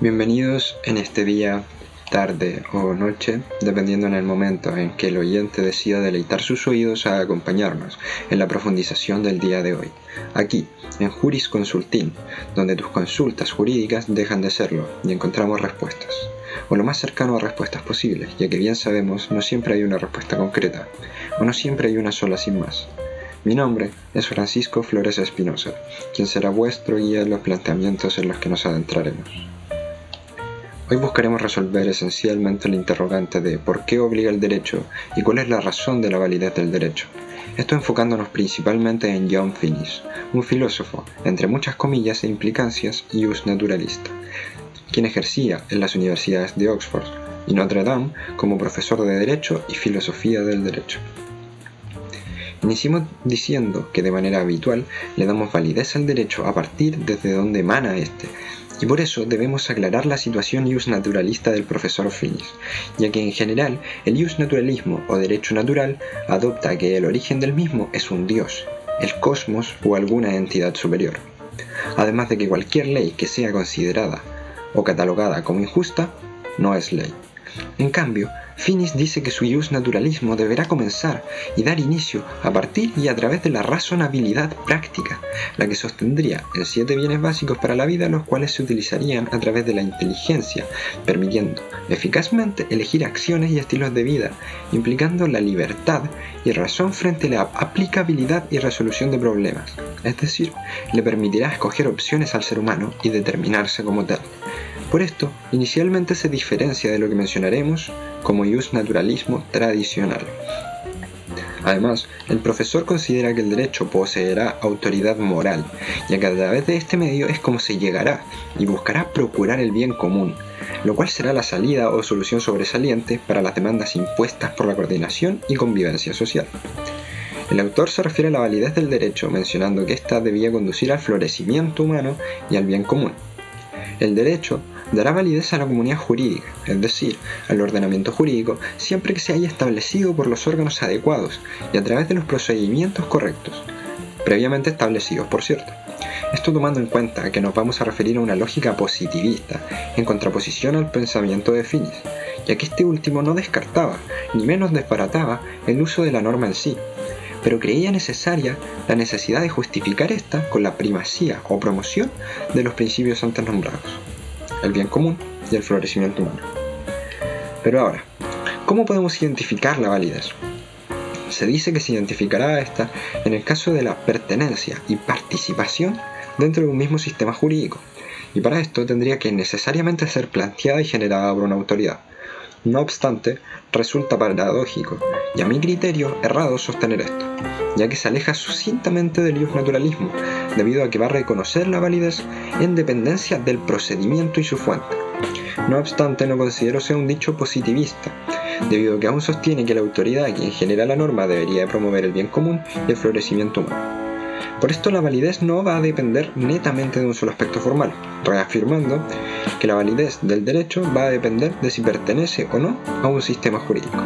Bienvenidos en este día, tarde o noche, dependiendo en el momento en que el oyente decida deleitar sus oídos a acompañarnos en la profundización del día de hoy. Aquí, en Juris Consulting, donde tus consultas jurídicas dejan de serlo y encontramos respuestas. O lo más cercano a respuestas posibles, ya que bien sabemos no siempre hay una respuesta concreta, o no siempre hay una sola sin más. Mi nombre es Francisco Flores Espinosa, quien será vuestro guía en los planteamientos en los que nos adentraremos. Hoy buscaremos resolver esencialmente el interrogante de por qué obliga el derecho y cuál es la razón de la validez del derecho. Esto enfocándonos principalmente en John Finnis, un filósofo, entre muchas comillas e implicancias, y naturalista, quien ejercía en las universidades de Oxford y Notre Dame como profesor de Derecho y Filosofía del Derecho. Iniciamos diciendo que de manera habitual le damos validez al derecho a partir desde donde emana este, y por eso debemos aclarar la situación ius naturalista del profesor Finis, ya que en general el ius naturalismo o derecho natural adopta que el origen del mismo es un dios, el cosmos o alguna entidad superior. Además de que cualquier ley que sea considerada o catalogada como injusta no es ley. En cambio, Finis dice que su ius naturalismo deberá comenzar y dar inicio a partir y a través de la razonabilidad práctica, la que sostendría en siete bienes básicos para la vida, los cuales se utilizarían a través de la inteligencia, permitiendo eficazmente elegir acciones y estilos de vida, implicando la libertad y razón frente a la aplicabilidad y resolución de problemas, es decir, le permitirá escoger opciones al ser humano y determinarse como tal. Por esto, inicialmente se diferencia de lo que mencionaremos como ius naturalismo tradicional. Además, el profesor considera que el derecho poseerá autoridad moral, ya que a través de este medio es como se llegará y buscará procurar el bien común, lo cual será la salida o solución sobresaliente para las demandas impuestas por la coordinación y convivencia social. El autor se refiere a la validez del derecho mencionando que ésta debía conducir al florecimiento humano y al bien común. El derecho dará validez a la comunidad jurídica, es decir, al ordenamiento jurídico, siempre que se haya establecido por los órganos adecuados y a través de los procedimientos correctos, previamente establecidos, por cierto. Esto tomando en cuenta que nos vamos a referir a una lógica positivista, en contraposición al pensamiento de Finis, ya que este último no descartaba, ni menos desbarataba, el uso de la norma en sí, pero creía necesaria la necesidad de justificar esta con la primacía o promoción de los principios antes nombrados el bien común y el florecimiento humano. Pero ahora, ¿cómo podemos identificar la validez? Se dice que se identificará esta en el caso de la pertenencia y participación dentro de un mismo sistema jurídico, y para esto tendría que necesariamente ser planteada y generada por una autoridad. No obstante, resulta paradójico, y a mi criterio errado sostener esto, ya que se aleja sucintamente del naturalismo, debido a que va a reconocer la validez en dependencia del procedimiento y su fuente. No obstante, no considero sea un dicho positivista, debido a que aún sostiene que la autoridad quien genera la norma debería promover el bien común y el florecimiento humano. Por esto la validez no va a depender netamente de un solo aspecto formal, reafirmando que la validez del derecho va a depender de si pertenece o no a un sistema jurídico.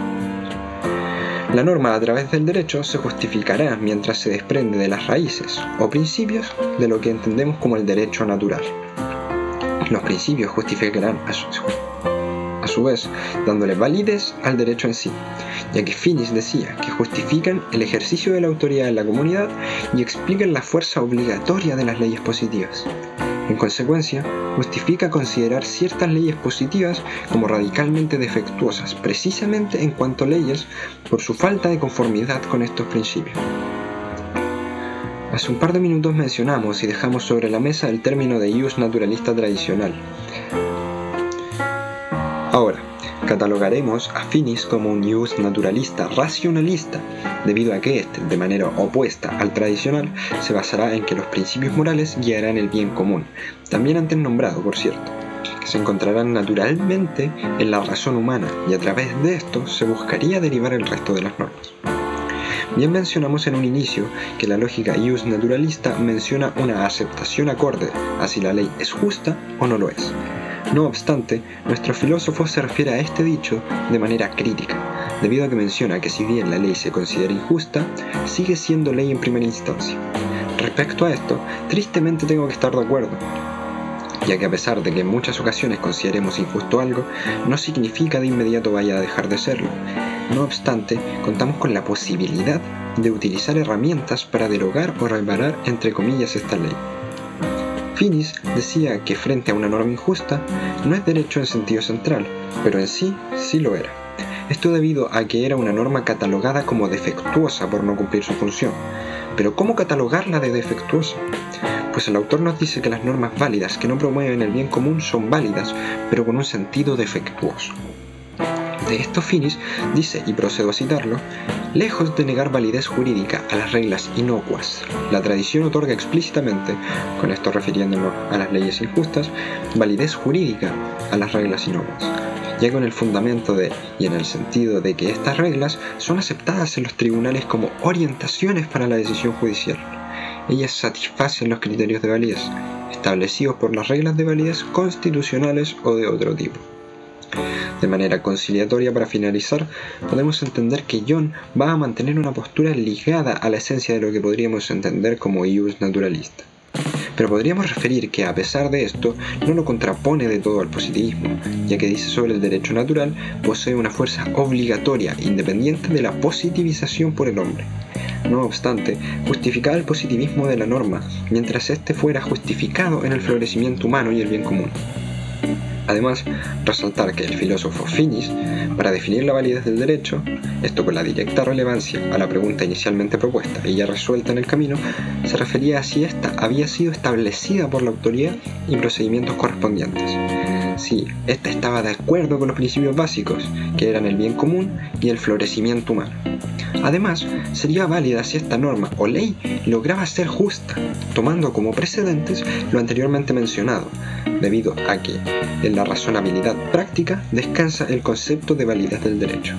La norma a través del derecho se justificará mientras se desprende de las raíces o principios de lo que entendemos como el derecho natural. Los principios justificarán a su, su vez dándole validez al derecho en sí, ya que Finis decía que justifican el ejercicio de la autoridad en la comunidad y explican la fuerza obligatoria de las leyes positivas. En consecuencia, justifica considerar ciertas leyes positivas como radicalmente defectuosas, precisamente en cuanto a leyes por su falta de conformidad con estos principios. Hace un par de minutos mencionamos y dejamos sobre la mesa el término de ius naturalista tradicional. Ahora, catalogaremos a Finis como un ius naturalista racionalista, debido a que este, de manera opuesta al tradicional, se basará en que los principios morales guiarán el bien común, también antes nombrado, por cierto, que se encontrarán naturalmente en la razón humana y a través de esto se buscaría derivar el resto de las normas. Bien mencionamos en un inicio que la lógica ius naturalista menciona una aceptación acorde a si la ley es justa o no lo es, no obstante, nuestro filósofo se refiere a este dicho de manera crítica, debido a que menciona que si bien la ley se considera injusta, sigue siendo ley en primera instancia. Respecto a esto, tristemente tengo que estar de acuerdo, ya que a pesar de que en muchas ocasiones consideremos injusto algo, no significa de inmediato vaya a dejar de serlo. No obstante, contamos con la posibilidad de utilizar herramientas para derogar o reparar entre comillas esta ley. Finis decía que frente a una norma injusta no es derecho en sentido central, pero en sí sí lo era. Esto debido a que era una norma catalogada como defectuosa por no cumplir su función. Pero ¿cómo catalogarla de defectuosa? Pues el autor nos dice que las normas válidas que no promueven el bien común son válidas, pero con un sentido defectuoso. De estos finis, dice, y procedo a citarlo, lejos de negar validez jurídica a las reglas inocuas, la tradición otorga explícitamente, con esto refiriéndonos a las leyes injustas, validez jurídica a las reglas inocuas ya con el fundamento de y en el sentido de que estas reglas son aceptadas en los tribunales como orientaciones para la decisión judicial. Ellas satisfacen los criterios de validez, establecidos por las reglas de validez constitucionales o de otro tipo. De manera conciliatoria, para finalizar, podemos entender que John va a mantener una postura ligada a la esencia de lo que podríamos entender como ius naturalista. Pero podríamos referir que a pesar de esto, no lo contrapone de todo al positivismo, ya que dice sobre el derecho natural posee una fuerza obligatoria independiente de la positivización por el hombre. No obstante, justificaba el positivismo de la norma, mientras éste fuera justificado en el florecimiento humano y el bien común. Además, resaltar que el filósofo Finis, para definir la validez del derecho, esto con la directa relevancia a la pregunta inicialmente propuesta y ya resuelta en el camino, se refería a si ésta había sido establecida por la autoridad y procedimientos correspondientes. Si ésta estaba de acuerdo con los principios básicos, que eran el bien común y el florecimiento humano. Además, sería válida si esta norma o ley lograba ser justa, tomando como precedentes lo anteriormente mencionado, debido a que en la razonabilidad práctica descansa el concepto de validez del derecho.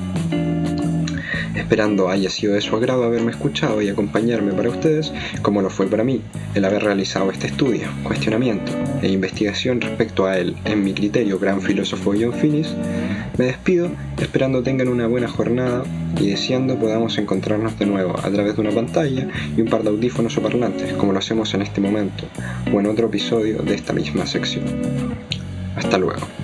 Esperando haya sido de su agrado haberme escuchado y acompañarme para ustedes, como lo fue para mí el haber realizado este estudio, cuestionamiento e investigación respecto a él, en mi criterio, gran filósofo John Finnis, me despido esperando tengan una buena jornada y deseando podamos encontrarnos de nuevo a través de una pantalla y un par de audífonos o parlantes, como lo hacemos en este momento, o en otro episodio de esta misma sección. Hasta luego.